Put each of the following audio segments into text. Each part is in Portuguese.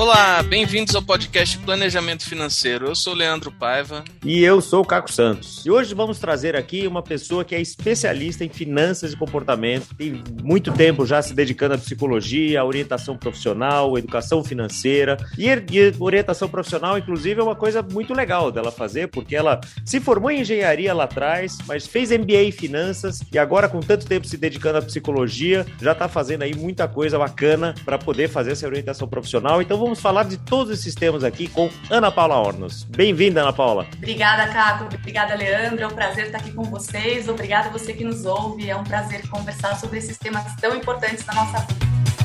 Olá, bem-vindos ao podcast Planejamento Financeiro. Eu sou Leandro Paiva. E eu sou o Caco Santos. E hoje vamos trazer aqui uma pessoa que é especialista em finanças e comportamento, tem muito tempo já se dedicando à psicologia, à orientação profissional, educação financeira. E, e orientação profissional, inclusive, é uma coisa muito legal dela fazer, porque ela se formou em engenharia lá atrás, mas fez MBA em finanças e agora, com tanto tempo se dedicando à psicologia, já está fazendo aí muita coisa bacana para poder fazer essa orientação profissional. Então vamos vamos falar de todos esses temas aqui com Ana Paula Ornos. Bem-vinda, Ana Paula. Obrigada, Caco. Obrigada, Leandro. É um prazer estar aqui com vocês. Obrigada a você que nos ouve. É um prazer conversar sobre esses temas tão importantes da nossa vida.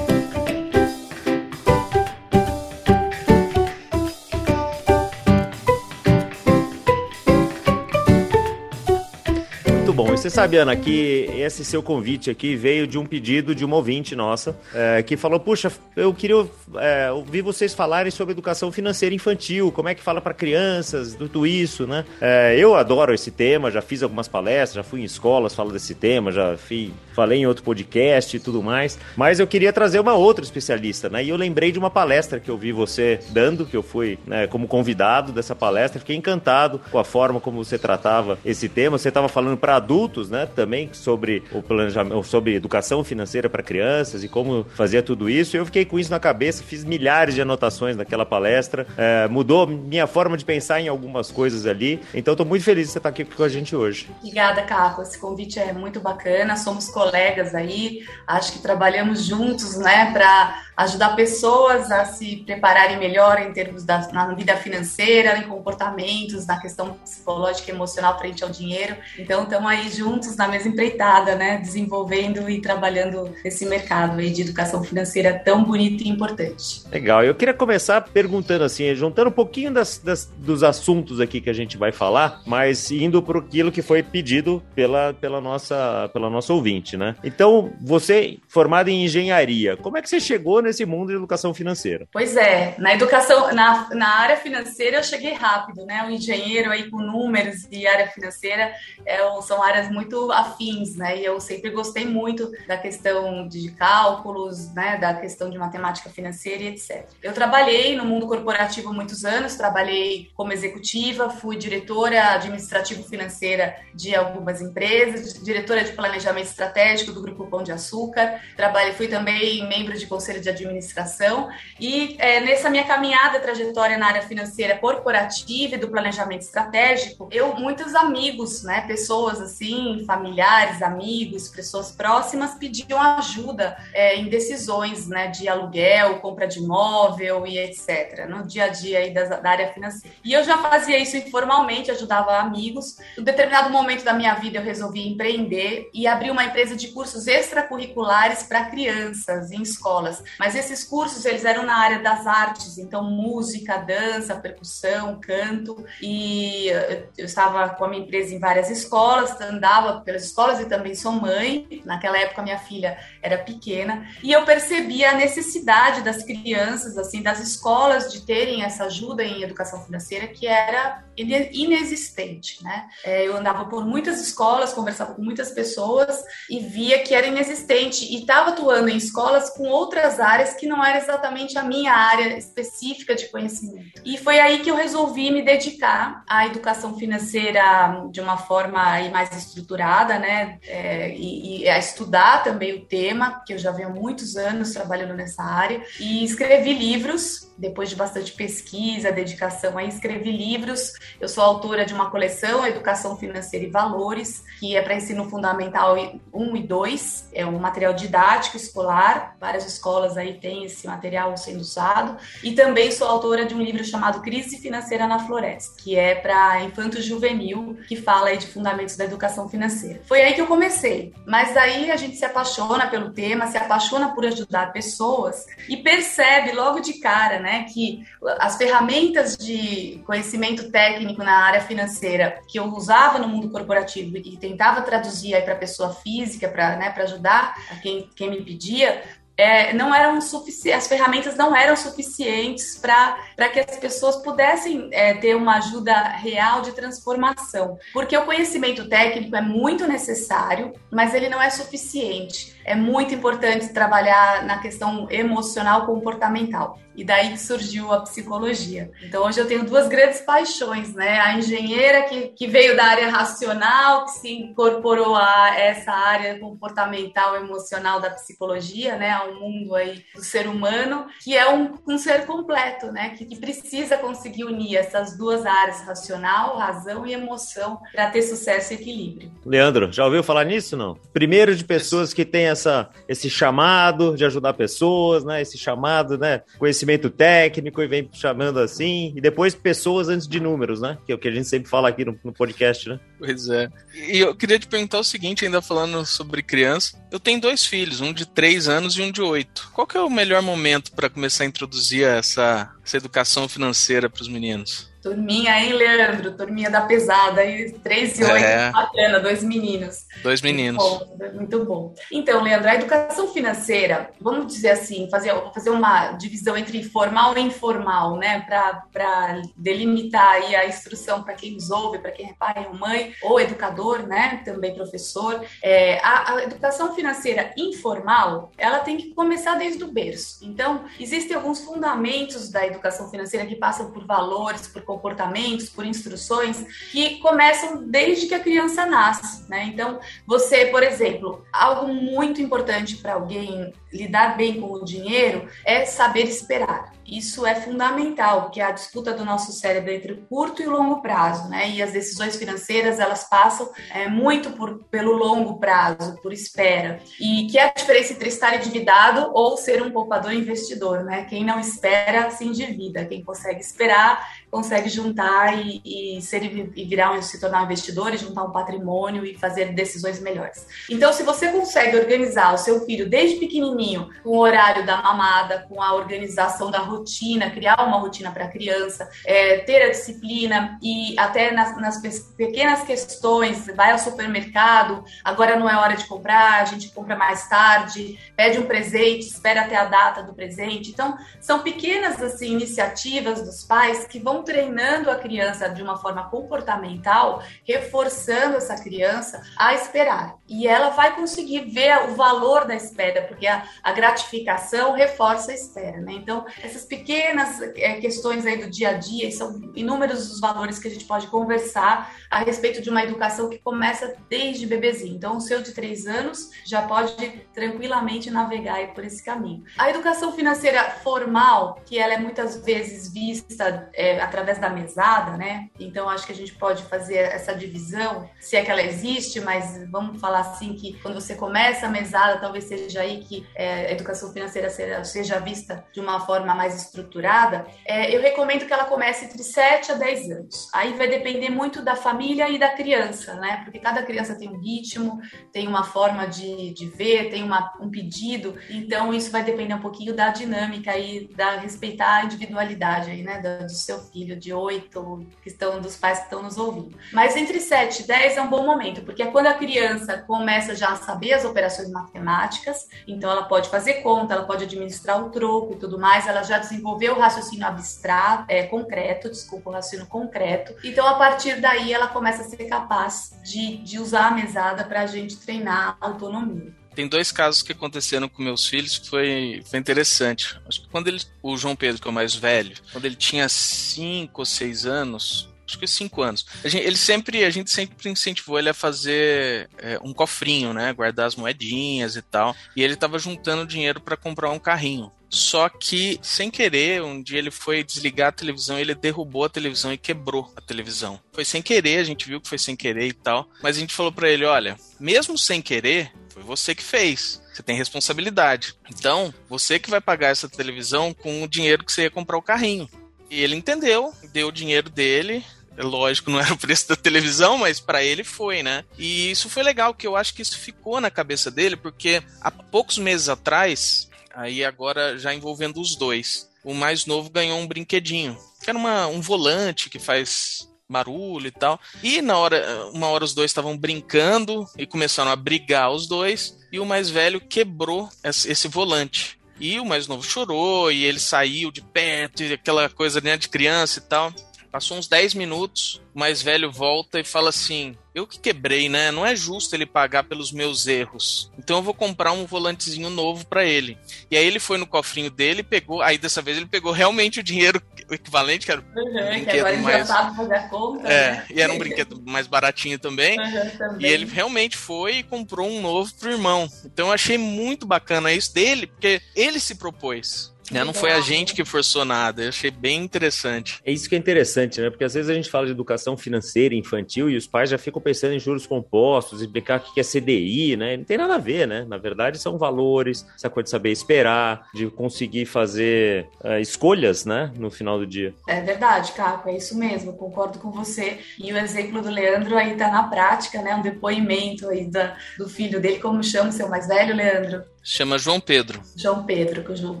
Você sabe, Ana, que esse seu convite aqui veio de um pedido de uma ouvinte nossa, é, que falou: Puxa, eu queria é, ouvir vocês falarem sobre educação financeira infantil, como é que fala para crianças, tudo isso, né? É, eu adoro esse tema, já fiz algumas palestras, já fui em escolas falando desse tema, já fui, falei em outro podcast e tudo mais, mas eu queria trazer uma outra especialista, né? E eu lembrei de uma palestra que eu vi você dando, que eu fui né, como convidado dessa palestra, fiquei encantado com a forma como você tratava esse tema. Você estava falando para adultos adultos, né? Também sobre o planejamento, sobre educação financeira para crianças e como fazia tudo isso. Eu fiquei com isso na cabeça, fiz milhares de anotações naquela palestra, é, mudou minha forma de pensar em algumas coisas ali. Então, estou muito feliz de você estar aqui com a gente hoje. Obrigada, Caco. Esse convite é muito bacana. Somos colegas aí, acho que trabalhamos juntos, né, para ajudar pessoas a se prepararem melhor em termos da na vida financeira, em comportamentos, na questão psicológica e emocional frente ao dinheiro. Então, estamos aí juntos na mesma empreitada, né, desenvolvendo e trabalhando nesse mercado aí de educação financeira tão bonito e importante. Legal. Eu queria começar perguntando assim, juntando um pouquinho das, das, dos assuntos aqui que a gente vai falar, mas indo para aquilo que foi pedido pela, pela, nossa, pela nossa ouvinte, né? Então, você formado em engenharia, como é que você chegou nesse mundo de educação financeira? Pois é, na educação, na, na área financeira eu cheguei rápido, né? O engenheiro aí com números e área financeira é, são áreas muito afins, né? E eu sempre gostei muito da questão de cálculos, né? Da questão de matemática financeira e etc. Eu trabalhei no mundo corporativo muitos anos, trabalhei como executiva, fui diretora administrativo-financeira de algumas empresas, diretora de planejamento estratégico do Grupo Pão de Açúcar, trabalhei, fui também membro de conselho de administração e é, nessa minha caminhada, trajetória na área financeira corporativa e do planejamento estratégico, eu muitos amigos, né, pessoas assim, familiares, amigos, pessoas próximas pediam ajuda é, em decisões, né, de aluguel, compra de imóvel e etc, no dia a dia aí da, da área financeira. E eu já fazia isso informalmente, ajudava amigos. Em um determinado momento da minha vida eu resolvi empreender e abrir uma empresa de cursos extracurriculares para crianças em escolas. Mas esses cursos, eles eram na área das artes, então música, dança, percussão, canto. E eu estava com a minha empresa em várias escolas, andava pelas escolas e também sou mãe. Naquela época minha filha era pequena e eu percebi a necessidade das crianças, assim, das escolas de terem essa ajuda em educação financeira que era inexistente, né? É, eu andava por muitas escolas, conversava com muitas pessoas e via que era inexistente e estava atuando em escolas com outras áreas áreas que não era exatamente a minha área específica de conhecimento. E foi aí que eu resolvi me dedicar à educação financeira de uma forma mais estruturada, né? É, e, e, a estudar também o tema, que eu já venho muitos anos trabalhando nessa área, e escrevi livros depois de bastante pesquisa, dedicação, aí escrevi livros. Eu sou autora de uma coleção, Educação Financeira e Valores, que é para ensino fundamental 1 e 2, é um material didático escolar, várias escolas aí têm esse material sendo usado. E também sou autora de um livro chamado Crise Financeira na Floresta, que é para infanto juvenil, que fala aí de fundamentos da educação financeira. Foi aí que eu comecei, mas daí a gente se apaixona pelo tema, se apaixona por ajudar pessoas e percebe logo de cara, né, que as ferramentas de conhecimento técnico na área financeira que eu usava no mundo corporativo e tentava traduzir aí para pessoa física, para né, ajudar a quem, quem me pedia, é, não eram as ferramentas não eram suficientes para que as pessoas pudessem é, ter uma ajuda real de transformação. Porque o conhecimento técnico é muito necessário, mas ele não é suficiente. É muito importante trabalhar na questão emocional comportamental. E daí que surgiu a psicologia. Então hoje eu tenho duas grandes paixões, né? A engenheira que, que veio da área racional, que se incorporou a essa área comportamental, emocional da psicologia, né? Ao mundo aí do ser humano, que é um, um ser completo, né? Que, que precisa conseguir unir essas duas áreas, racional, razão e emoção, para ter sucesso e equilíbrio. Leandro, já ouviu falar nisso, não? Primeiro de pessoas que têm essa, esse chamado de ajudar pessoas, né? Esse chamado, né? Conhecimento técnico e vem chamando assim, e depois pessoas antes de números, né? Que é o que a gente sempre fala aqui no, no podcast, né? Pois é. E eu queria te perguntar o seguinte, ainda falando sobre criança. Eu tenho dois filhos, um de três anos e um de oito. Qual que é o melhor momento para começar a introduzir essa, essa educação financeira para os meninos? Turminha, hein, Leandro? Turminha da pesada aí, 3 e 8, é. bacana, dois meninos. Dois meninos. Muito bom, muito bom. Então, Leandro, a educação financeira, vamos dizer assim, fazer, fazer uma divisão entre formal e informal, né? Para delimitar aí a instrução para quem nos ouve, para quem é pai ou mãe, ou educador, né? Também professor. É, a, a educação financeira informal, ela tem que começar desde o berço. Então, existem alguns fundamentos da educação financeira que passam por valores, por comportamentos, por instruções que começam desde que a criança nasce, né? Então, você, por exemplo, algo muito importante para alguém lidar bem com o dinheiro é saber esperar. Isso é fundamental, porque a disputa do nosso cérebro é entre o curto e o longo prazo, né? E as decisões financeiras elas passam é, muito por, pelo longo prazo, por espera. E que é a diferença entre estar endividado ou ser um poupador investidor, né? Quem não espera se endivida, quem consegue esperar consegue juntar e, e ser e virar um, se tornar um investidor e juntar um patrimônio e fazer decisões melhores. Então, se você consegue organizar o seu filho desde pequenininho, com o horário da mamada, com a organização da rotina, criar uma rotina para a criança, é, ter a disciplina e até nas, nas, pequenas questões, vai ao supermercado, agora não é hora de comprar, a gente compra mais tarde, pede um presente, espera até a data do presente. Então, são pequenas assim iniciativas dos pais que vão treinando a criança de uma forma comportamental, reforçando essa criança a esperar. E ela vai conseguir ver o valor da espera, porque a, a gratificação reforça a espera, né? Então, essas pequenas é, questões aí do dia a dia, são inúmeros os valores que a gente pode conversar a respeito de uma educação que começa desde bebezinho. Então, o seu de três anos já pode tranquilamente navegar por esse caminho. A educação financeira formal, que ela é muitas vezes vista é, através da mesada, né? Então acho que a gente pode fazer essa divisão, se é que ela existe, mas vamos falar assim que quando você começa a mesada, talvez seja aí que é, a educação financeira seja, seja, vista de uma forma mais estruturada. É, eu recomendo que ela comece entre 7 a 10 anos. Aí vai depender muito da família e da criança, né? Porque cada criança tem um ritmo, tem uma forma de, de ver, tem uma, um pedido. Então isso vai depender um pouquinho da dinâmica e da respeitar individualidade aí, né, do, seu filho de 8, que estão dos pais que estão nos ouvindo. Mas entre 7 e 10 é um bom momento, porque é quando a criança começa já a saber as operações matemáticas, então ela pode fazer conta, ela pode administrar o troco e tudo mais, ela já desenvolveu o raciocínio abstrato, é, concreto, desculpa, o raciocínio concreto. Então, a partir daí, ela começa a ser capaz de, de usar a mesada para a gente treinar a autonomia tem dois casos que aconteceram com meus filhos que foi, foi interessante. Acho que quando ele, o João Pedro, que é o mais velho, quando ele tinha cinco ou seis anos, acho que cinco anos. Gente, ele sempre, a gente sempre incentivou ele a fazer é, um cofrinho, né? Guardar as moedinhas e tal. E ele estava juntando dinheiro para comprar um carrinho. Só que, sem querer, um dia ele foi desligar a televisão, ele derrubou a televisão e quebrou a televisão. Foi sem querer, a gente viu que foi sem querer e tal. Mas a gente falou para ele: olha, mesmo sem querer, foi você que fez. Você tem responsabilidade. Então, você que vai pagar essa televisão com o dinheiro que você ia comprar o carrinho. E ele entendeu, deu o dinheiro dele, é lógico, não era o preço da televisão, mas para ele foi, né? E isso foi legal, que eu acho que isso ficou na cabeça dele, porque há poucos meses atrás, aí agora já envolvendo os dois, o mais novo ganhou um brinquedinho, que era uma, um volante que faz barulho e tal. E na hora, uma hora os dois estavam brincando e começaram a brigar os dois, e o mais velho quebrou esse volante. E o mais novo chorou, e ele saiu de perto, e aquela coisa né, de criança e tal. Passou uns 10 minutos, o mais velho volta e fala assim: eu que quebrei, né? Não é justo ele pagar pelos meus erros. Então eu vou comprar um volantezinho novo para ele. E aí ele foi no cofrinho dele, pegou. Aí dessa vez ele pegou realmente o dinheiro o equivalente, que era um uhum, brinquedo que mais. Já sabe fazer a conta, é, né? e era um brinquedo mais baratinho também. Uhum, também. E ele realmente foi e comprou um novo pro irmão. Então eu achei muito bacana isso dele, porque ele se propôs. Né? Não foi a gente que forçou nada, eu achei bem interessante. É isso que é interessante, né? Porque às vezes a gente fala de educação financeira infantil e os pais já ficam pensando em juros compostos, explicar o que é CDI, né? Não tem nada a ver, né? Na verdade, são valores, essa coisa de saber esperar, de conseguir fazer uh, escolhas, né? No final do dia. É verdade, Caco, é isso mesmo, concordo com você. E o exemplo do Leandro aí tá na prática, né? Um depoimento aí da, do filho dele, como chama o seu mais velho, Leandro? Chama João Pedro. João Pedro, que o,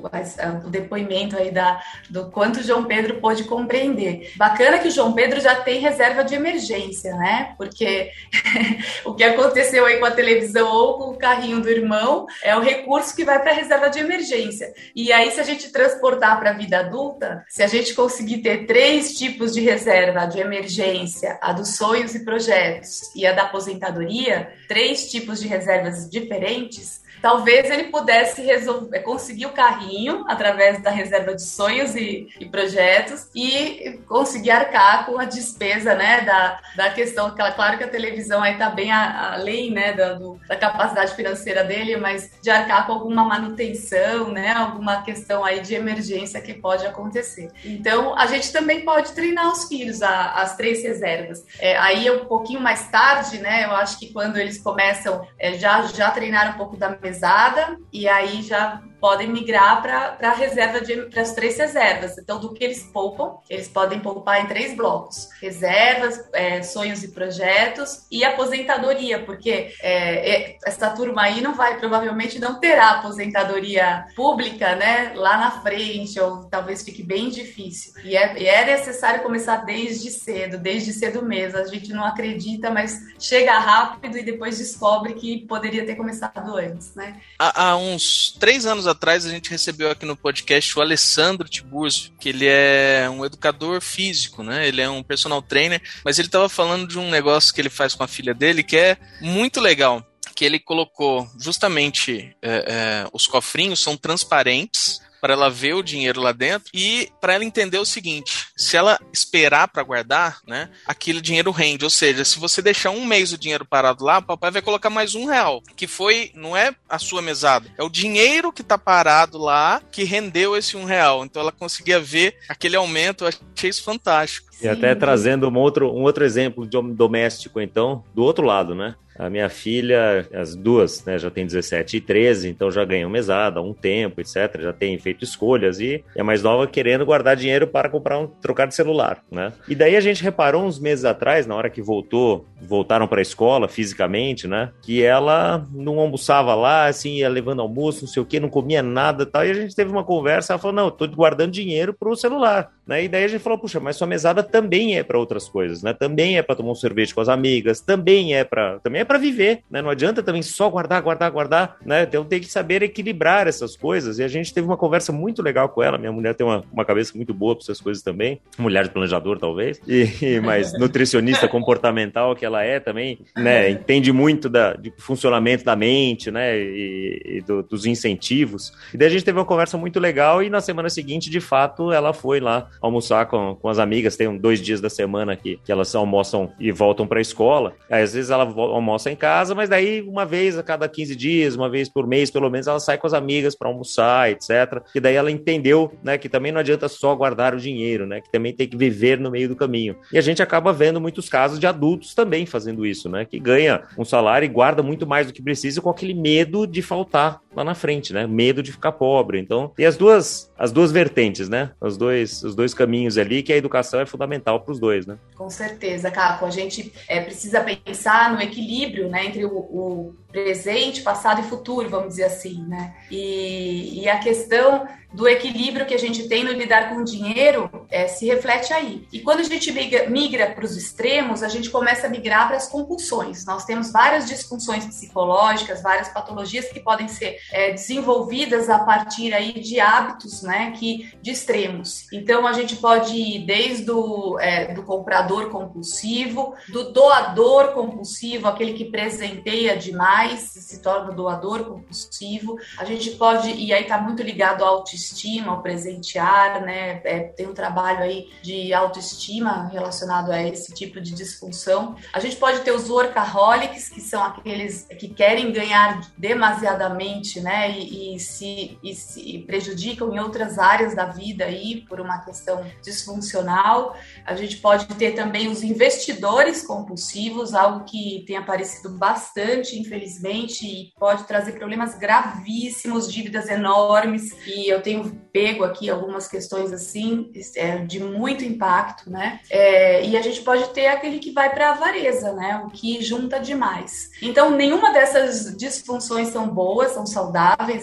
o depoimento aí da, do quanto João Pedro pôde compreender. Bacana que o João Pedro já tem reserva de emergência, né? Porque o que aconteceu aí com a televisão ou com o carrinho do irmão é o recurso que vai para a reserva de emergência. E aí, se a gente transportar para a vida adulta, se a gente conseguir ter três tipos de reserva de emergência, a dos sonhos e projetos e a da aposentadoria, três tipos de reservas diferentes, talvez ele pudesse resolver, conseguir o carrinho através da reserva de sonhos e, e, projetos e conseguir arcar com a despesa, né, da, da questão, claro que a televisão aí tá bem além, né, da, do, da capacidade financeira dele, mas de arcar com alguma manutenção, né, alguma questão aí de emergência que pode acontecer. Então, a gente também pode treinar os filhos a, as três reservas. É, aí, um pouquinho mais tarde, né, eu acho que quando eles começam, é, já, já treinar um pouco da mesa pesada e aí já podem migrar para a reserva para as três reservas. Então, do que eles poupam, eles podem poupar em três blocos: reservas, é, sonhos e projetos e aposentadoria, porque é, é, essa turma aí não vai, provavelmente não terá aposentadoria pública, né, lá na frente, ou talvez fique bem difícil. E é, e é necessário começar desde cedo, desde cedo mesmo. A gente não acredita, mas chega rápido e depois descobre que poderia ter começado antes, né? Há, há uns três anos atrás a gente recebeu aqui no podcast o Alessandro Tiburcio, que ele é um educador físico, né? Ele é um personal trainer, mas ele estava falando de um negócio que ele faz com a filha dele que é muito legal. Que ele colocou justamente é, é, os cofrinhos são transparentes para ela ver o dinheiro lá dentro e para ela entender o seguinte: se ela esperar para guardar, né, aquele dinheiro rende. Ou seja, se você deixar um mês o dinheiro parado lá, o papai vai colocar mais um real, que foi, não é a sua mesada, é o dinheiro que está parado lá que rendeu esse um real. Então ela conseguia ver aquele aumento. Eu achei isso fantástico. E até trazendo um outro, um outro exemplo de doméstico, então, do outro lado, né? A minha filha, as duas, né, já tem 17 e 13, então já ganham mesada há um tempo, etc. Já tem feito escolhas e é mais nova querendo guardar dinheiro para comprar um trocar de celular, né? E daí a gente reparou uns meses atrás, na hora que voltou, voltaram para a escola fisicamente, né, que ela não almoçava lá, assim, ia levando almoço, não sei o que, não comia nada, tal. E a gente teve uma conversa, ela falou: "Não, eu tô guardando dinheiro para o celular". Né? E daí a gente falou: "Puxa, mas sua mesada também é para outras coisas, né? Também é para tomar um sorvete com as amigas, também é para também é para viver, né? Não adianta também só guardar, guardar, guardar, né? Então tem que saber equilibrar essas coisas. E a gente teve uma conversa muito legal com ela. Minha mulher tem uma, uma cabeça muito boa para essas coisas também, mulher de planejador talvez, e, mas nutricionista comportamental que ela é também, né? Entende muito da, de funcionamento da mente, né? E, e do, dos incentivos. E daí a gente teve uma conversa muito legal e na semana seguinte, de fato, ela foi lá almoçar com, com as amigas. Tem dois dias da semana que, que elas almoçam e voltam para a escola. Aí, às vezes ela almoça almoça em casa, mas daí uma vez a cada 15 dias, uma vez por mês, pelo menos, ela sai com as amigas para almoçar, etc. E daí ela entendeu, né, que também não adianta só guardar o dinheiro, né, que também tem que viver no meio do caminho. E a gente acaba vendo muitos casos de adultos também fazendo isso, né, que ganha um salário e guarda muito mais do que precisa com aquele medo de faltar lá na frente, né? Medo de ficar pobre. Então, tem as duas, as duas vertentes, né? Os dois, os dois caminhos ali, que a educação é fundamental para os dois, né? Com certeza, Caco. A gente é, precisa pensar no equilíbrio, né? Entre o, o presente, passado e futuro, vamos dizer assim, né? E, e a questão do equilíbrio que a gente tem no lidar com o dinheiro é, se reflete aí. E quando a gente migra para os extremos, a gente começa a migrar para as compulsões. Nós temos várias disfunções psicológicas, várias patologias que podem ser é, desenvolvidas a partir aí de hábitos, né, que de extremos. Então a gente pode ir desde o é, do comprador compulsivo, do doador compulsivo, aquele que presenteia demais, se torna doador compulsivo. A gente pode e aí está muito ligado à autoestima, ao presentear, né? É, tem um trabalho aí de autoestima relacionado a esse tipo de disfunção. A gente pode ter os workaholics, que são aqueles que querem ganhar demasiadamente, né? E, e, se, e se prejudicam em outras áreas da vida aí por uma questão disfuncional. A gente pode ter também os investidores compulsivos, algo que tem aparecido bastante, infelizmente, e pode trazer problemas gravíssimos, dívidas enormes. E eu tenho pego aqui algumas questões assim é, de muito impacto, né? É, e a gente pode ter aquele que vai para a avareza, né? O que junta demais. Então, nenhuma dessas disfunções são boas, são saudáveis,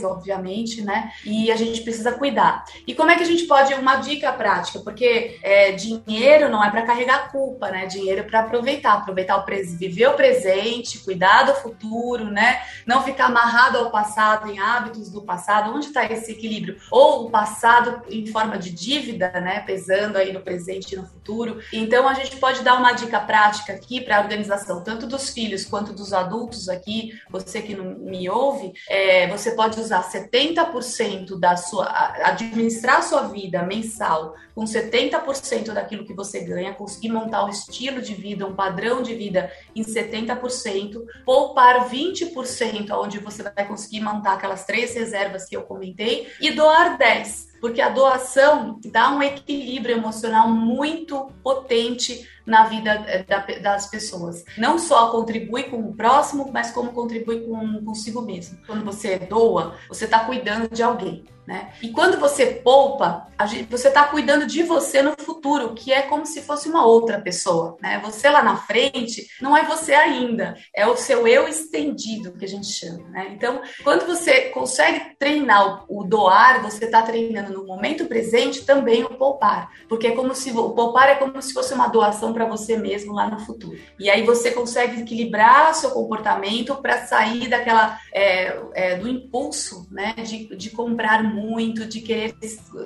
obviamente, né? E a gente precisa cuidar. E como é que a gente pode uma dica prática? Porque é, dinheiro não é para carregar culpa, né? Dinheiro é para aproveitar, aproveitar o presente, viver o presente, cuidar do futuro, né? Não ficar amarrado ao passado, em hábitos do passado. Onde está esse equilíbrio? Ou o passado em forma de dívida, né, pesando aí no presente e no futuro. Então a gente pode dar uma dica prática aqui para a organização, tanto dos filhos quanto dos adultos aqui, você que não me ouve, é, você pode usar 70% da sua administrar a sua vida mensal com 70% daquilo que você ganha, conseguir montar um estilo de vida, um padrão de vida em 70%, poupar 20% onde você vai conseguir montar aquelas três reservas que eu comentei e doar 10 porque a doação dá um equilíbrio emocional muito potente na vida eh, das pessoas. Não só contribui com o próximo, mas como contribui com consigo mesmo. Quando você doa, você está cuidando de alguém. Né? E quando você poupa, gente, você está cuidando de você no futuro, que é como se fosse uma outra pessoa. Né? Você lá na frente não é você ainda, é o seu eu estendido que a gente chama. Né? Então, quando você consegue treinar o, doar, você está treinando no momento presente também o poupar, porque é como se o poupar é como se fosse uma doação para você mesmo lá no futuro. E aí você consegue equilibrar seu comportamento para sair daquela é, é, do impulso, né, de, de comprar muito, de querer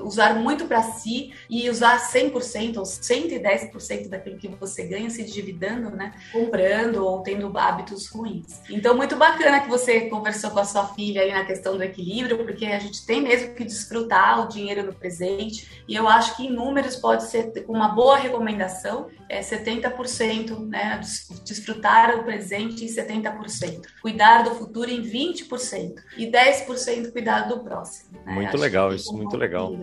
usar muito para si e usar 100% ou 110% daquilo que você ganha se dividando, né? Comprando ou tendo hábitos ruins. Então, muito bacana que você conversou com a sua filha aí na questão do equilíbrio, porque a gente tem mesmo que desfrutar o dinheiro no presente e eu acho que em números pode ser uma boa recomendação, é 70%, né? Desfrutar o presente em 70%, cuidar do futuro em 20% e 10% cuidar do próximo. Né? Muito legal, isso, muito legal.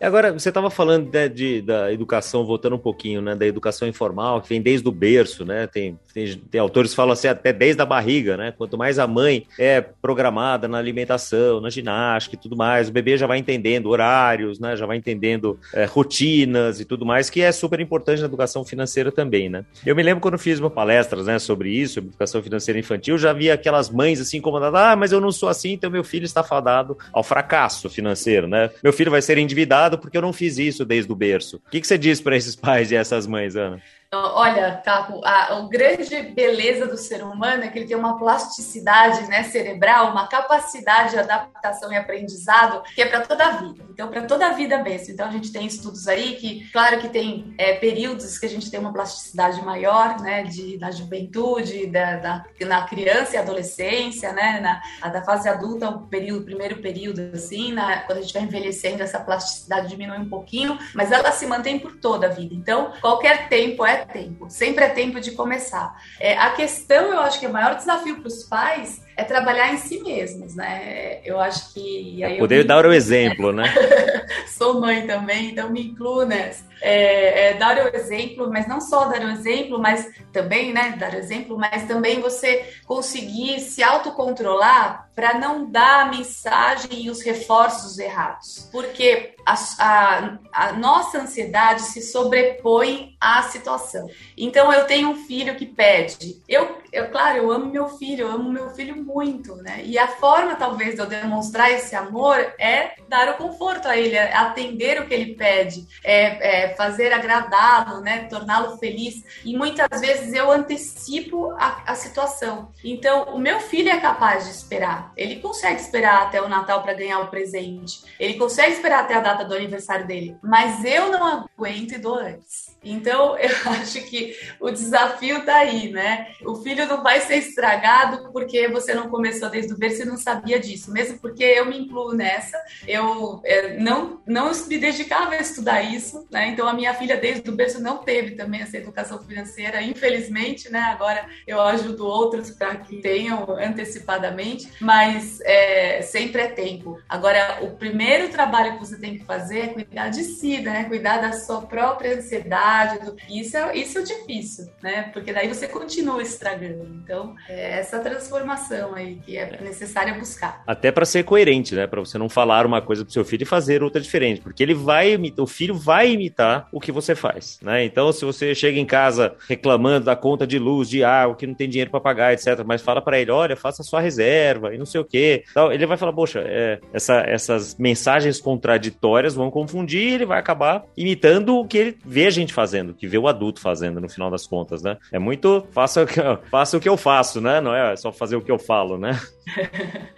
E agora, você estava falando de, de, da educação, voltando um pouquinho, né, da educação informal, que vem desde o berço, né, tem, tem, tem, autores que falam assim, até desde a barriga, né, quanto mais a mãe é programada na alimentação, na ginástica e tudo mais, o bebê já vai entendendo horários, né, já vai entendendo é, rotinas e tudo mais, que é super importante na educação financeira também, né. Eu me lembro quando fiz uma palestra, né, sobre isso, sobre educação financeira infantil, já vi aquelas mães assim incomodadas, ah, mas eu não sou assim, então meu filho está fadado ao fracasso financeiro, né? Meu filho vai ser endividado porque eu não fiz isso desde o berço. O que, que você diz para esses pais e essas mães, Ana? Olha, Caco, a, a, grande beleza do ser humano é que ele tem uma plasticidade né, cerebral, uma capacidade de adaptação e aprendizado que é para toda a vida. Então, para toda a vida mesmo. Então, a gente tem estudos aí que, claro que tem é, períodos que a gente tem uma plasticidade maior, né, de, na juventude, da, da, na criança e adolescência, né, na, da fase adulta, o período, primeiro período, assim, na, quando a gente vai envelhecendo, essa plasticidade diminui um pouquinho, mas ela se mantém por toda a vida. Então, qualquer tempo é tempo, sempre é tempo de começar. É, a questão, eu acho que o maior desafio para os pais é trabalhar em si mesmos, né? Eu acho que. Aí Poder dar o exemplo, né? Sou mãe também, então me incluo nessa. É, é, dar o exemplo, mas não só dar o exemplo, mas também, né? Dar o exemplo, mas também você conseguir se autocontrolar para não dar a mensagem e os reforços errados. Porque a, a, a, nossa ansiedade se sobrepõe à situação. Então, eu tenho um filho que pede. Eu, eu, claro, eu amo meu filho, eu amo meu filho muito, né? E a forma, talvez, de eu demonstrar esse amor é dar o conforto a ele, é atender o que ele pede, é, é fazer agradá-lo, né? Torná-lo feliz. E muitas vezes eu antecipo a, a situação. Então, o meu filho é capaz de esperar. Ele consegue esperar até o Natal para ganhar o presente. Ele consegue esperar até a data do aniversário dele. Mas eu não aguento e dou antes. Então, eu acho que o desafio tá aí, né? O filho não vai ser estragado porque você não começou desde o berço e não sabia disso. Mesmo porque eu me incluo nessa. Eu é, não, não me dedicava a estudar isso, né? Então, a minha filha desde o berço não teve também essa educação financeira, infelizmente, né? Agora eu ajudo outros para que tenham antecipadamente, mas é, sempre é tempo. Agora, o primeiro trabalho que você tem que fazer é cuidar de si, né? Cuidar da sua própria ansiedade do... Isso é, isso é difícil, né? Porque daí você continua estragando. Então, é essa transformação aí que é necessária buscar. Até para ser coerente, né? Para você não falar uma coisa pro seu filho e fazer outra diferente, porque ele vai imitar, o filho vai imitar o que você faz, né? Então, se você chega em casa reclamando da conta de luz, de água, que não tem dinheiro para pagar, etc, mas fala para ele, olha, faça sua reserva e não sei o quê, então, ele vai falar, poxa, é, essa, essas mensagens contraditórias vão confundir, ele vai acabar imitando o que ele vê a gente fazendo, que vê o adulto fazendo no final das contas, né? É muito faça o que, faça o que eu faço, né? Não é só fazer o que eu falo, né?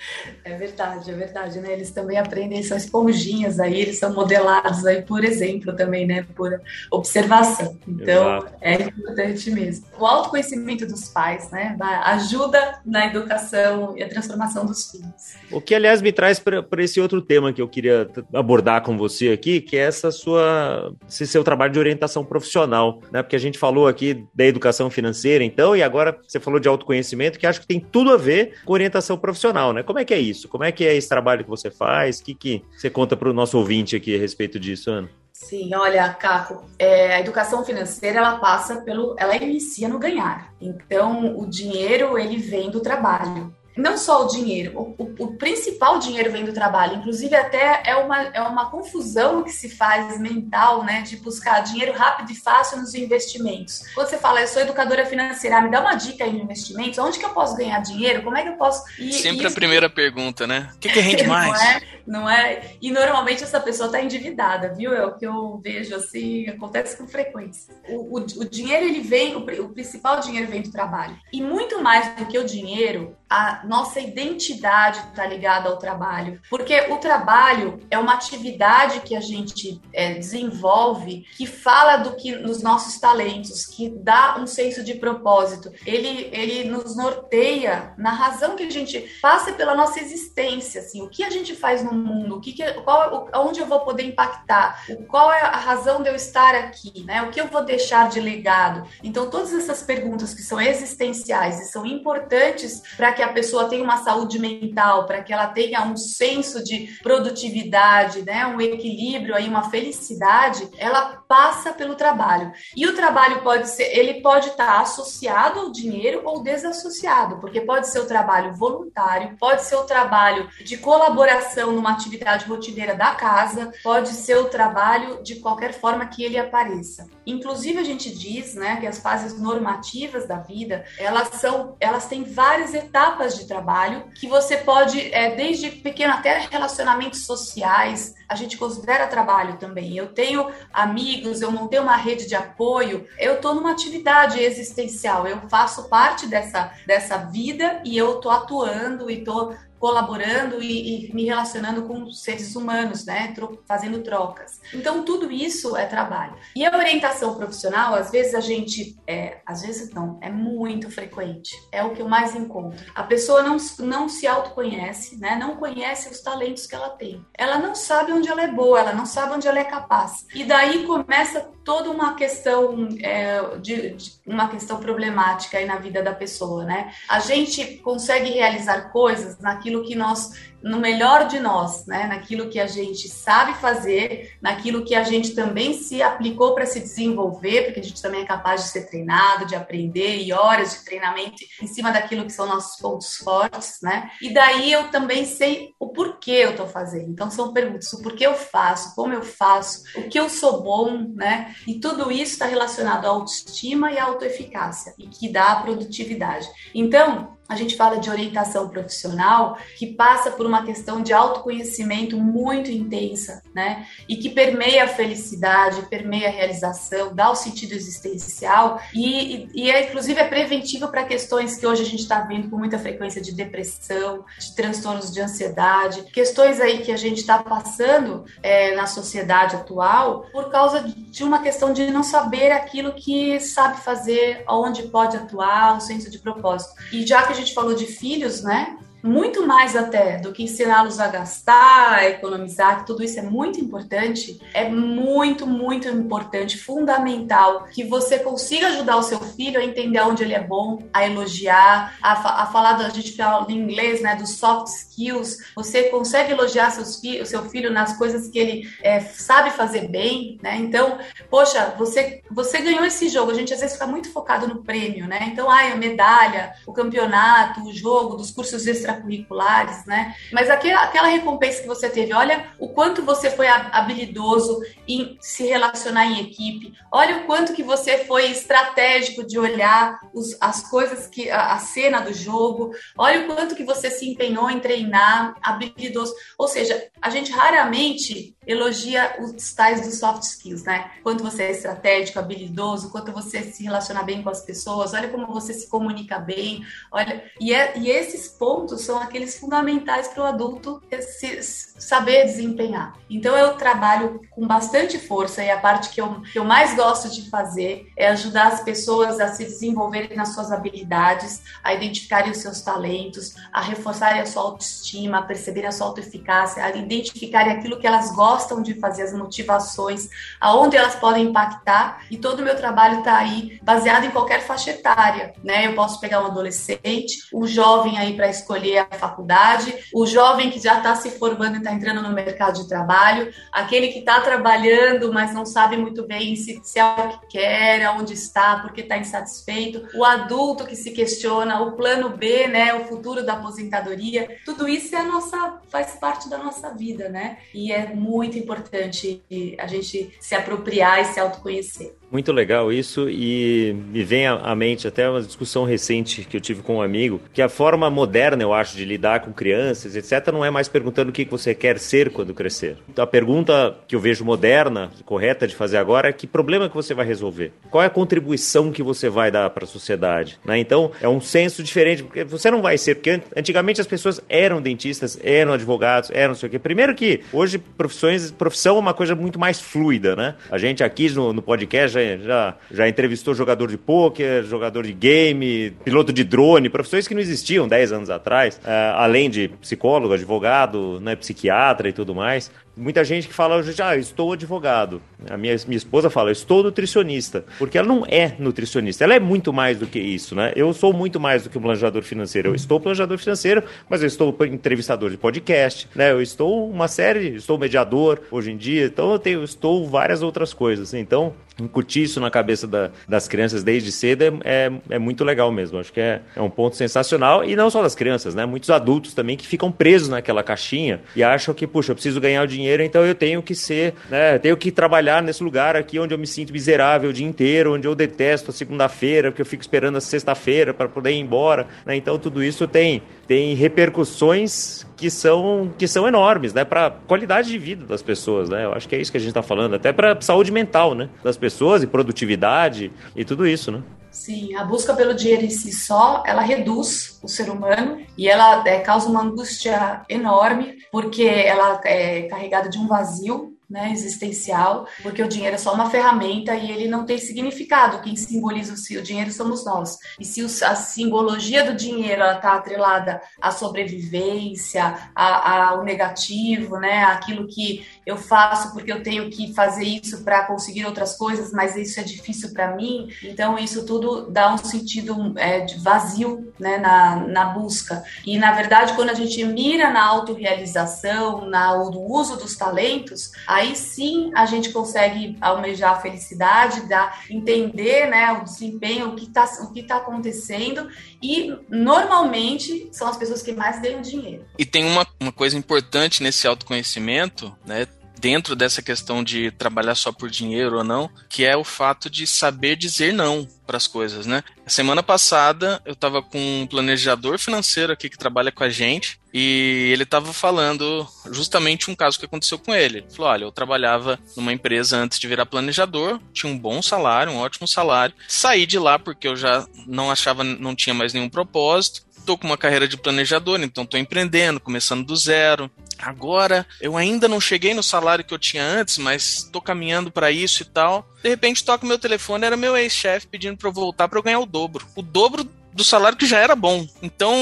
É verdade, é verdade, né? Eles também aprendem, são esponjinhas aí, eles são modelados aí por exemplo também, né? Por observação. Então, Exato. é importante mesmo. O autoconhecimento dos pais, né? Ajuda na educação e a transformação dos filhos. O que, aliás, me traz para esse outro tema que eu queria abordar com você aqui, que é essa sua, esse seu trabalho de orientação profissional, né? Porque a gente falou aqui da educação financeira, então, e agora você falou de autoconhecimento, que acho que tem tudo a ver com orientação profissional, né? Como é que é isso? Como é que é esse trabalho que você faz? O que, que você conta para o nosso ouvinte aqui a respeito disso, Ana? Sim, olha, Caco, é, a educação financeira ela passa pelo, ela inicia no ganhar. Então, o dinheiro ele vem do trabalho não só o dinheiro, o, o, o, principal dinheiro vem do trabalho. Inclusive, até é uma, é uma confusão que se faz mental, né, de buscar dinheiro rápido e fácil nos investimentos. Quando você fala, eu sou educadora financeira, me dá uma dica aí de investimentos, onde que eu posso ganhar dinheiro? Como é que eu posso. E, Sempre a primeira pergunta, né? O que, que rende mais? Não é, não é? E normalmente essa pessoa está endividada, viu? É o que eu vejo assim, acontece com frequência. O, o, o dinheiro, ele vem, o, o principal dinheiro vem do trabalho. E muito mais do que o dinheiro, a nossa identidade está ligada ao trabalho, porque o trabalho é uma atividade que a gente é, desenvolve que fala do que nos nossos talentos, que dá um senso de propósito. Ele, ele nos norteia na razão que a gente passa pela nossa existência, assim, o que a gente faz no mundo, o que, que qual, onde eu vou poder impactar, qual é a razão de eu estar aqui, né? O que eu vou deixar de legado. Então todas essas perguntas que são existenciais e são importantes para que que a pessoa tenha uma saúde mental, para que ela tenha um senso de produtividade, né, um equilíbrio aí, uma felicidade, ela passa pelo trabalho. E o trabalho pode ser, ele pode estar associado ao dinheiro ou desassociado, porque pode ser o trabalho voluntário, pode ser o trabalho de colaboração numa atividade rotineira da casa, pode ser o trabalho de qualquer forma que ele apareça. Inclusive a gente diz, né, que as fases normativas da vida, elas são, elas têm várias etapas de trabalho que você pode, é, desde pequeno até relacionamentos sociais, a gente considera trabalho também. Eu tenho amigos, eu montei uma rede de apoio, eu estou numa atividade existencial, eu faço parte dessa, dessa vida e eu estou atuando e estou colaborando e, e, me relacionando com seres humanos, né? fazendo trocas. Então, tudo isso é trabalho. E a orientação profissional, às vezes a gente, é, às vezes não, é muito frequente. É o que eu mais encontro. A pessoa não, não se autoconhece, né? Não conhece os talentos que ela tem. Ela não sabe onde ela é boa, ela não sabe onde ela é capaz. E daí começa toda uma questão é, de, de, uma questão problemática aí na vida da pessoa, né? A gente consegue realizar coisas naquilo que nós no melhor de nós, né? Naquilo que a gente sabe fazer, naquilo que a gente também se aplicou para se desenvolver, porque a gente também é capaz de ser treinado, de aprender e horas de treinamento em cima daquilo que são nossos pontos fortes, né? E daí eu também sei o porquê eu estou fazendo. Então são perguntas: o porquê eu faço, como eu faço, o que eu sou bom, né? E tudo isso está relacionado à autoestima e à autoeficácia e que dá produtividade. Então, a gente fala de orientação profissional que passa por uma questão de autoconhecimento muito intensa, né? E que permeia a felicidade, permeia a realização, dá o sentido existencial e, e, e é inclusive é preventivo para questões que hoje a gente está vendo com muita frequência de depressão, de transtornos de ansiedade, questões aí que a gente está passando é, na sociedade atual por causa de uma questão de não saber aquilo que sabe fazer, onde pode atuar, o senso de propósito. E já que a gente falou de filhos, né? Muito mais até do que ensiná-los a gastar, a economizar, tudo isso é muito importante. É muito, muito importante, fundamental que você consiga ajudar o seu filho a entender onde ele é bom, a elogiar, a, a falar, a gente fala em inglês, né, dos soft skills. Você consegue elogiar seus fi o seu filho nas coisas que ele é, sabe fazer bem, né? Então, poxa, você, você ganhou esse jogo. A gente às vezes fica muito focado no prêmio, né? Então, ai, a medalha, o campeonato, o jogo, dos cursos extra extracurriculares, né? Mas aquela, aquela recompensa que você teve, olha o quanto você foi habilidoso em se relacionar em equipe, olha o quanto que você foi estratégico de olhar os, as coisas que a, a cena do jogo, olha o quanto que você se empenhou em treinar, habilidoso. Ou seja, a gente raramente elogia os tais dos soft skills, né? Quanto você é estratégico, habilidoso, quanto você se relaciona bem com as pessoas, olha como você se comunica bem, olha. E, é, e esses pontos são aqueles fundamentais para o adulto se, saber desempenhar. Então eu trabalho com bastante força e a parte que eu, que eu mais gosto de fazer é ajudar as pessoas a se desenvolverem nas suas habilidades, a identificarem os seus talentos, a reforçarem a sua autoestima, a perceberem a sua autoeficácia, a identificarem aquilo que elas gostam gostam de fazer, as motivações, aonde elas podem impactar, e todo o meu trabalho está aí baseado em qualquer faixa etária, né? Eu posso pegar um adolescente, o um jovem aí para escolher a faculdade, o jovem que já está se formando e está entrando no mercado de trabalho, aquele que está trabalhando, mas não sabe muito bem se, se é o que quer, aonde está, porque está insatisfeito, o adulto que se questiona, o plano B, né? O futuro da aposentadoria, tudo isso é nossa, faz parte da nossa vida, né? E é muito muito importante a gente se apropriar e se autoconhecer. Muito legal isso e me vem à mente até uma discussão recente que eu tive com um amigo, que a forma moderna, eu acho, de lidar com crianças, etc, não é mais perguntando o que você quer ser quando crescer. Então, a pergunta que eu vejo moderna, correta de fazer agora é que problema que você vai resolver? Qual é a contribuição que você vai dar para a sociedade? Né? Então, é um senso diferente, porque você não vai ser, porque antigamente as pessoas eram dentistas, eram advogados, eram não sei o quê. Primeiro que hoje profissões, profissão é uma coisa muito mais fluida, né? A gente aqui no, no podcast já, já, já entrevistou jogador de pôquer, jogador de game, piloto de drone, profissões que não existiam 10 anos atrás, é, além de psicólogo, advogado, né, psiquiatra e tudo mais muita gente que fala ah, estou advogado. A minha, minha esposa fala, estou nutricionista. Porque ela não é nutricionista, ela é muito mais do que isso, né? Eu sou muito mais do que um planejador financeiro. Eu estou planejador financeiro, mas eu estou entrevistador de podcast, né? Eu estou uma série, estou mediador hoje em dia, então eu tenho, estou várias outras coisas. Então, incutir isso na cabeça da, das crianças desde cedo é, é, é, muito legal mesmo. Acho que é, é um ponto sensacional. E não só das crianças, né? Muitos adultos também que ficam presos naquela caixinha e acham que, puxa, eu preciso ganhar o dinheiro dinheiro, então eu tenho que ser, né, tenho que trabalhar nesse lugar aqui onde eu me sinto miserável o dia inteiro, onde eu detesto a segunda-feira, porque eu fico esperando a sexta-feira para poder ir embora, né? Então tudo isso tem tem repercussões que são que são enormes, né, para qualidade de vida das pessoas, né? Eu acho que é isso que a gente está falando, até para saúde mental, né, das pessoas e produtividade e tudo isso, né? Sim, a busca pelo dinheiro em si só, ela reduz o ser humano e ela é, causa uma angústia enorme, porque ela é carregada de um vazio né, existencial, porque o dinheiro é só uma ferramenta e ele não tem significado. Quem simboliza o dinheiro somos nós. E se a simbologia do dinheiro está atrelada à sobrevivência, ao negativo, né, aquilo que eu faço porque eu tenho que fazer isso para conseguir outras coisas, mas isso é difícil para mim. Então isso tudo dá um sentido é, vazio, né, na, na busca. E na verdade, quando a gente mira na autorrealização, na do uso dos talentos, aí sim a gente consegue almejar a felicidade, da, entender, né, o desempenho, o que está tá acontecendo e normalmente são as pessoas que mais ganham dinheiro. E tem uma, uma coisa importante nesse autoconhecimento, né? Dentro dessa questão de trabalhar só por dinheiro ou não, que é o fato de saber dizer não para as coisas, né? Semana passada eu estava com um planejador financeiro aqui que trabalha com a gente e ele estava falando justamente um caso que aconteceu com ele. Ele falou: olha, eu trabalhava numa empresa antes de virar planejador, tinha um bom salário, um ótimo salário. Saí de lá porque eu já não achava, não tinha mais nenhum propósito. Tô com uma carreira de planejador, então tô empreendendo, começando do zero. Agora eu ainda não cheguei no salário que eu tinha antes, mas tô caminhando para isso e tal. De repente toca meu telefone, era meu ex-chefe pedindo para eu voltar para eu ganhar o dobro. O dobro do salário que já era bom. Então,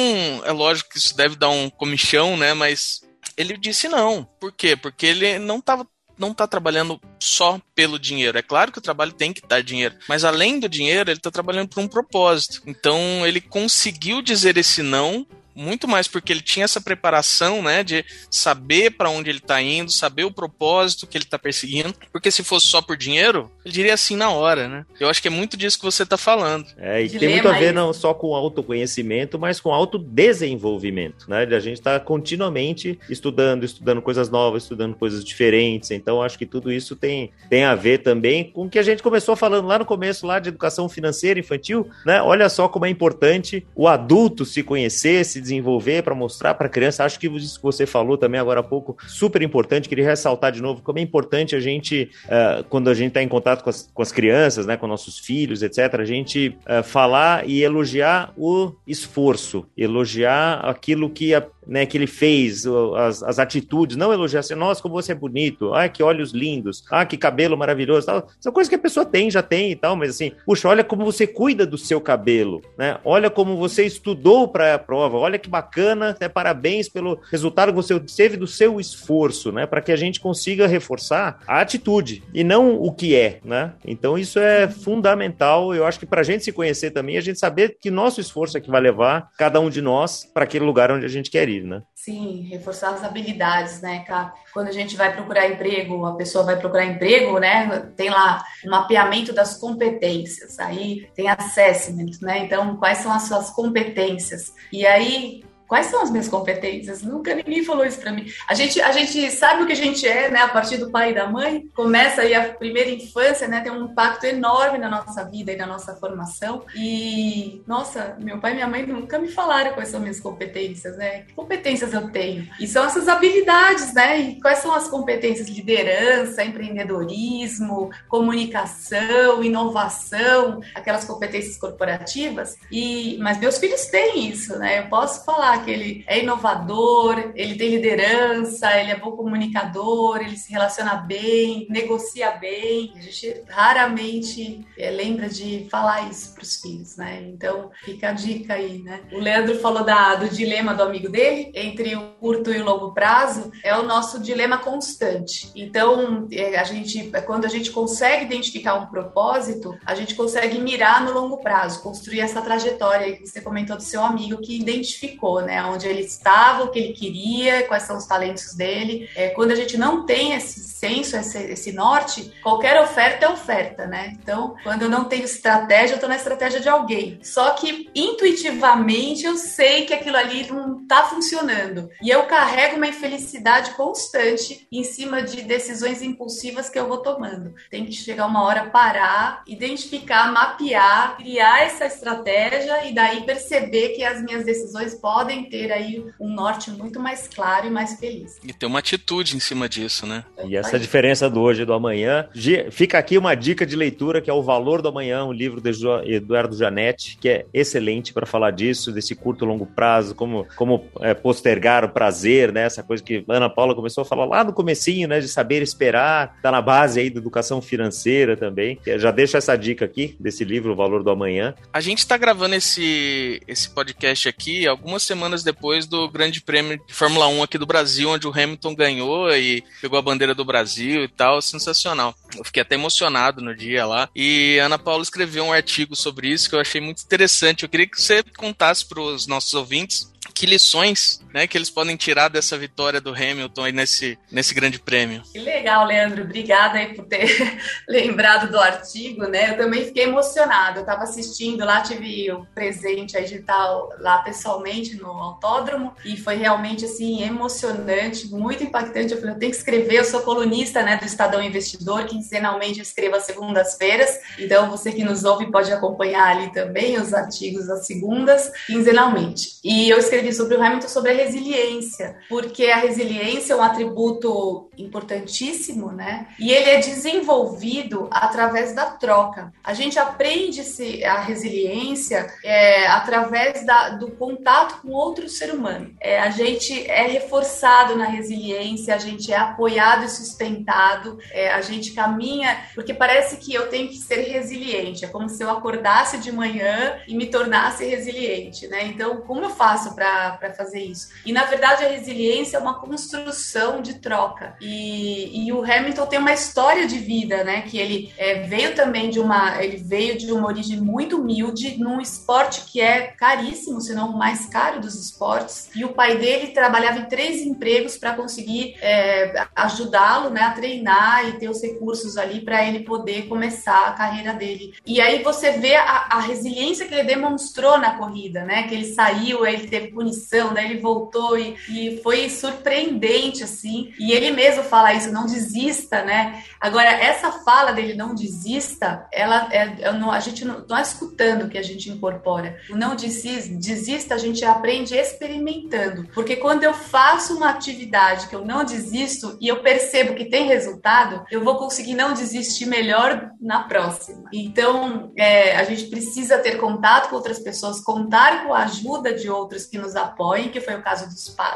é lógico que isso deve dar um comichão, né? Mas ele disse não. Por quê? Porque ele não estava não está trabalhando só pelo dinheiro. É claro que o trabalho tem que dar dinheiro, mas além do dinheiro, ele está trabalhando por um propósito. Então ele conseguiu dizer esse não muito mais porque ele tinha essa preparação, né, de saber para onde ele está indo, saber o propósito que ele está perseguindo, porque se fosse só por dinheiro, ele diria assim na hora, né? Eu acho que é muito disso que você está falando. É, e tem muito a ver não só com autoconhecimento, mas com autodesenvolvimento, né? A gente está continuamente estudando, estudando coisas novas, estudando coisas diferentes, então acho que tudo isso tem, tem a ver também com o que a gente começou falando lá no começo, lá de educação financeira infantil, né? Olha só como é importante o adulto se conhecer, se desenvolver, para mostrar para a criança. Acho que isso que você falou também agora há pouco, super importante. Queria ressaltar de novo como é importante a gente, uh, quando a gente está em contato com as, com as crianças, né, com nossos filhos, etc., a gente uh, falar e elogiar o esforço, elogiar aquilo que a né, que ele fez, as, as atitudes, não elogiar assim, nossa, como você é bonito, ah, que olhos lindos, ah, que cabelo maravilhoso, tal. São coisas que a pessoa tem, já tem e tal, mas assim, puxa, olha como você cuida do seu cabelo, né? Olha como você estudou para a prova, olha que bacana, né? parabéns pelo resultado que você teve do seu esforço, né? Para que a gente consiga reforçar a atitude e não o que é, né? Então isso é fundamental, eu acho que para a gente se conhecer também, a gente saber que nosso esforço é que vai levar cada um de nós para aquele lugar onde a gente quer ir né? Sim, reforçar as habilidades, né? Quando a gente vai procurar emprego, a pessoa vai procurar emprego, né? Tem lá o mapeamento das competências, aí tem assessment, né? Então, quais são as suas competências? E aí, Quais são as minhas competências? Nunca ninguém falou isso para mim. A gente, a gente sabe o que a gente é, né? A partir do pai e da mãe. Começa aí a primeira infância, né? Tem um impacto enorme na nossa vida e na nossa formação. E, nossa, meu pai e minha mãe nunca me falaram quais são minhas competências, né? Que competências eu tenho? E são essas habilidades, né? E quais são as competências? Liderança, empreendedorismo, comunicação, inovação, aquelas competências corporativas. E, mas meus filhos têm isso, né? Eu posso falar que ele é inovador, ele tem liderança, ele é bom comunicador, ele se relaciona bem, negocia bem. A gente raramente é, lembra de falar isso para os filhos, né? Então fica a dica aí, né? O Leandro falou da, do dilema do amigo dele entre o curto e o longo prazo, é o nosso dilema constante. Então é, a gente, quando a gente consegue identificar um propósito, a gente consegue mirar no longo prazo, construir essa trajetória que você comentou do seu amigo que identificou, né? Onde ele estava, o que ele queria, quais são os talentos dele. É, quando a gente não tem esse senso, esse, esse norte, qualquer oferta é oferta, né? Então, quando eu não tenho estratégia, eu estou na estratégia de alguém. Só que intuitivamente eu sei que aquilo ali não está funcionando. E eu carrego uma infelicidade constante em cima de decisões impulsivas que eu vou tomando. Tem que chegar uma hora, parar, identificar, mapear, criar essa estratégia e daí perceber que as minhas decisões podem podem ter aí um norte muito mais claro e mais feliz. E ter uma atitude em cima disso, né? E essa diferença do hoje e do amanhã. Fica aqui uma dica de leitura que é O Valor do Amanhã, um livro de Eduardo Janetti, que é excelente para falar disso, desse curto e longo prazo, como, como é, postergar o prazer, né? Essa coisa que a Ana Paula começou a falar lá no comecinho, né? De saber esperar, tá na base aí da educação financeira também. Já deixo essa dica aqui desse livro, O Valor do Amanhã. A gente está gravando esse, esse podcast aqui algumas semanas depois do Grande Prêmio de Fórmula 1 aqui do Brasil, onde o Hamilton ganhou e pegou a bandeira do Brasil e tal. Sensacional. Eu fiquei até emocionado no dia lá. E a Ana Paula escreveu um artigo sobre isso que eu achei muito interessante. Eu queria que você contasse para os nossos ouvintes que lições né, que eles podem tirar dessa vitória do Hamilton aí nesse, nesse grande prêmio. Que legal, Leandro. Obrigada aí por ter lembrado do artigo, né? Eu também fiquei emocionada. Eu estava assistindo lá, tive o presente aí digital lá pessoalmente no autódromo e foi realmente assim emocionante, muito impactante. Eu falei, eu tenho que escrever, eu sou colunista, né, do Estadão Investidor, quinzenalmente eu escrevo às segundas-feiras. Então você que nos ouve pode acompanhar ali também os artigos às segundas, quinzenalmente. E eu escrevi sobre o Hamilton sobre a resiliência, porque a resiliência é um atributo importantíssimo, né? E ele é desenvolvido através da troca. A gente aprende -se a resiliência é, através da, do contato com outro ser humano. É, a gente é reforçado na resiliência, a gente é apoiado e sustentado, é, a gente caminha, porque parece que eu tenho que ser resiliente, é como se eu acordasse de manhã e me tornasse resiliente, né? Então, como eu faço para fazer isso? E na verdade a resiliência é uma construção de troca. E, e o Hamilton tem uma história de vida, né? Que ele é, veio também de uma, ele veio de uma origem muito humilde num esporte que é caríssimo, se não o mais caro dos esportes. E o pai dele trabalhava em três empregos para conseguir é, ajudá-lo, né, a treinar e ter os recursos ali para ele poder começar a carreira dele. E aí você vê a, a resiliência que ele demonstrou na corrida, né? Que ele saiu, ele teve punição, daí ele voltou e, e foi surpreendente, assim. E ele mesmo fala isso, não desista, né? Agora, essa fala dele, não desista, ela é, é não, a gente não está escutando o que a gente incorpora. O não desista, desista, a gente aprende experimentando. Porque quando eu faço uma atividade que eu não desisto e eu percebo que tem resultado, eu vou conseguir não desistir melhor na próxima. Então, é, a gente precisa ter contato com outras pessoas, contar com a ajuda de outros que nos apoiem, que foi o caso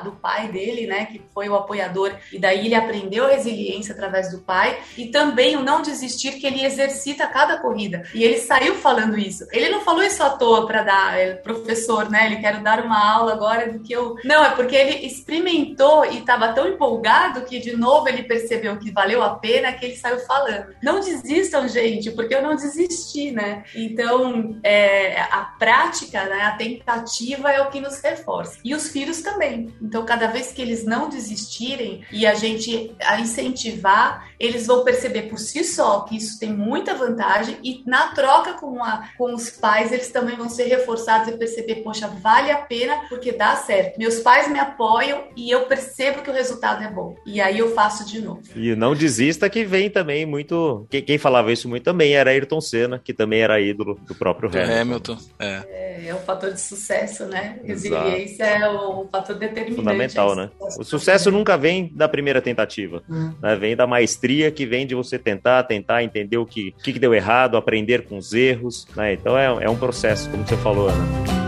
do, pai dele, né, que foi o apoiador, e daí ele aprendeu a resiliência através do pai, e também o não desistir que ele exercita cada corrida. E ele saiu falando isso. Ele não falou isso à toa para dar, ele, professor, né, ele quer dar uma aula agora do que eu. Não, é porque ele experimentou e estava tão empolgado que de novo ele percebeu que valeu a pena que ele saiu falando. Não desistam, gente, porque eu não desisti, né? Então, é, a prática, né, a tentativa é o que nos reforça. E os filhos também. Então, cada vez que eles não desistirem e a gente a incentivar, eles vão perceber por si só que isso tem muita vantagem e na troca com, a, com os pais, eles também vão ser reforçados e perceber, poxa, vale a pena porque dá certo. Meus pais me apoiam e eu percebo que o resultado é bom. E aí eu faço de novo. E não desista que vem também muito. Quem, falava isso muito também era Ayrton Senna, que também era ídolo do próprio Hamilton. Hamilton. É. É, é o fator de sucesso, né? Resiliência Exato. é o fator determinante. Fundamental, né? O sucesso nunca vem da primeira tentativa, hum. né? Vem da maestria que vem de você tentar, tentar entender o que, o que deu errado, aprender com os erros, né? Então é, é um processo, como você falou, Ana.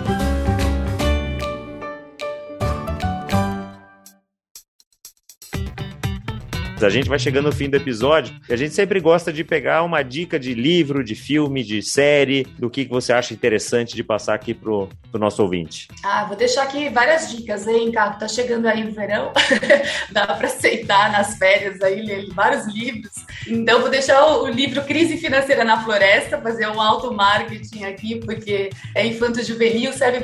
A gente vai chegando no fim do episódio e a gente sempre gosta de pegar uma dica de livro, de filme, de série, do que, você acha interessante de passar aqui pro, pro nosso ouvinte. Ah, vou deixar aqui várias dicas, hein, Caco? Tá chegando aí o verão, dá para aceitar nas férias aí, ler vários livros. Então, vou deixar o, o livro Crise Financeira na Floresta, fazer um auto marketing aqui, porque é infanto-juvenil, serve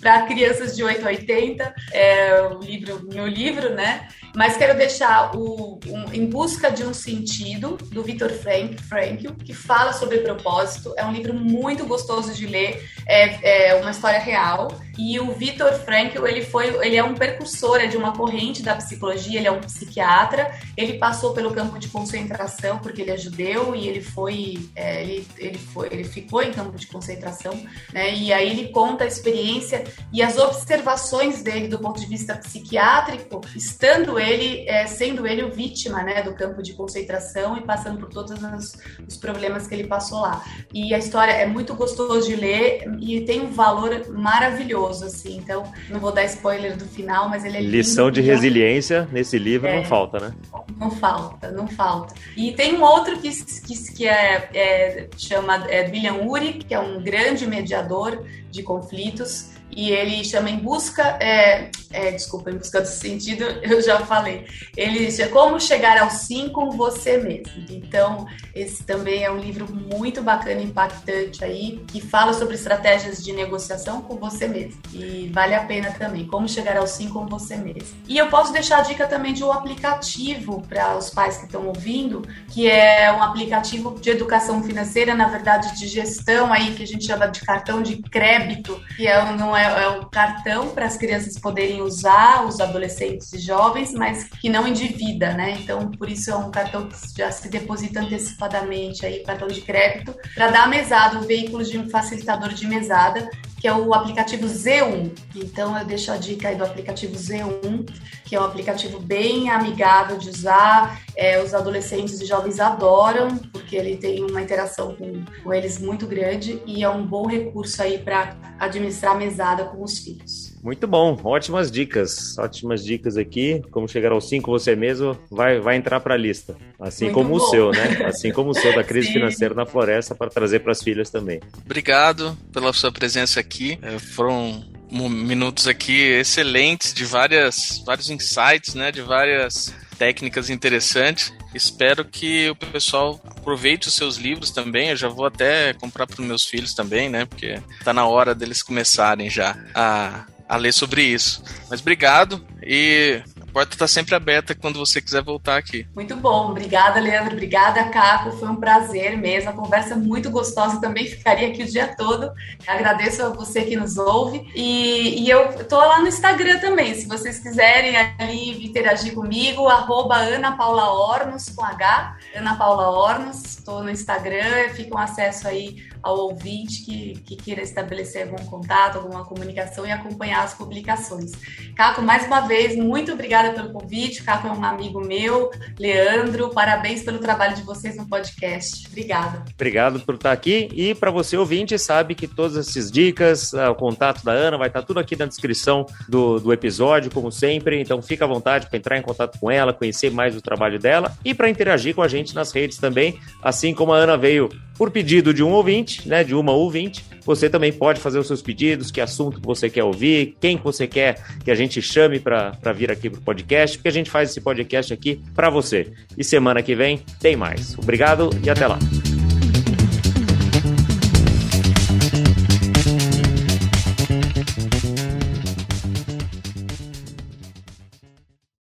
para crianças de 8 a 80, é o livro, meu livro, né? Mas quero deixar o um, Em Busca de um Sentido, do Victor Frank, Frankl, que fala sobre propósito. É um livro muito gostoso de ler, é, é uma história real. E o Viktor Frankl, ele foi, ele é um precursor é de uma corrente da psicologia, ele é um psiquiatra, ele passou pelo campo de concentração porque ele é judeu e ele foi, é, ele, ele foi, ele ficou em campo de concentração, né? E aí ele conta a experiência e as observações dele do ponto de vista psiquiátrico, estando ele, é, sendo ele o vítima, né, do campo de concentração e passando por todos os, os problemas que ele passou lá. E a história é muito gostoso de ler e tem um valor maravilhoso, assim. Então, não vou dar spoiler do final, mas ele é Lição de resiliência nesse livro é, não falta, né? Não falta, não falta. E tem um outro que, que, que é, é chama é William Uri, que é um grande mediador de conflitos e ele chama Em Busca, é, é, desculpa, Em Busca do Sentido, eu já falei. Ele diz Como Chegar ao Sim com Você Mesmo. Então, esse também é um livro muito bacana, impactante aí, que fala sobre estratégias de negociação com você mesmo. E vale a pena também, Como Chegar ao Sim com Você Mesmo. E eu posso deixar a dica também de um aplicativo para os pais que estão ouvindo, que é um aplicativo de educação financeira, na verdade, de gestão aí, que a gente chama de cartão de crédito, que é, é é, o cartão para as crianças poderem usar, os adolescentes e jovens, mas que não endivida, né? Então, por isso é um cartão que já se deposita antecipadamente aí, cartão de crédito, para dar mesada, o veículo de um facilitador de mesada, que é o aplicativo Z1. Então eu deixo a dica aí do aplicativo Z1, que é um aplicativo bem amigável de usar. É, os adolescentes e jovens adoram, porque ele tem uma interação com, com eles muito grande e é um bom recurso aí para administrar a mesada com os filhos. Muito bom, ótimas dicas, ótimas dicas aqui. Como chegar ao 5 você mesmo vai, vai entrar para a lista. Assim Muito como bom. o seu, né? Assim como o seu da crise Sim. financeira na floresta para trazer para as filhas também. Obrigado pela sua presença aqui. É, foram minutos aqui excelentes de várias vários insights, né, de várias técnicas interessantes. Espero que o pessoal aproveite os seus livros também. Eu já vou até comprar para os meus filhos também, né? Porque tá na hora deles começarem já a a ler sobre isso. Mas obrigado e a porta está sempre aberta quando você quiser voltar aqui. Muito bom, obrigada, Leandro, obrigada, Caco, foi um prazer mesmo, a conversa é muito gostosa, também ficaria aqui o dia todo. Agradeço a você que nos ouve e, e eu tô lá no Instagram também, se vocês quiserem ali interagir comigo, arroba Ana Paula Ornos, com H, Ana Paula Ornos, estou no Instagram, fica um acesso aí ao ouvinte que, que queira estabelecer algum contato, alguma comunicação e acompanhar as publicações. Caco, mais uma vez, muito obrigada pelo convite. Caco é um amigo meu, Leandro, parabéns pelo trabalho de vocês no podcast. Obrigada. Obrigado por estar aqui e para você ouvinte, sabe que todas essas dicas, ah, o contato da Ana vai estar tudo aqui na descrição do, do episódio, como sempre. Então fica à vontade para entrar em contato com ela, conhecer mais o trabalho dela e para interagir com a gente nas redes também, assim como a Ana veio por pedido de um ouvinte, né, de uma ouvinte, você também pode fazer os seus pedidos, que assunto você quer ouvir, quem você quer que a gente chame para vir aqui para o podcast, porque a gente faz esse podcast aqui para você. E semana que vem tem mais. Obrigado e até lá.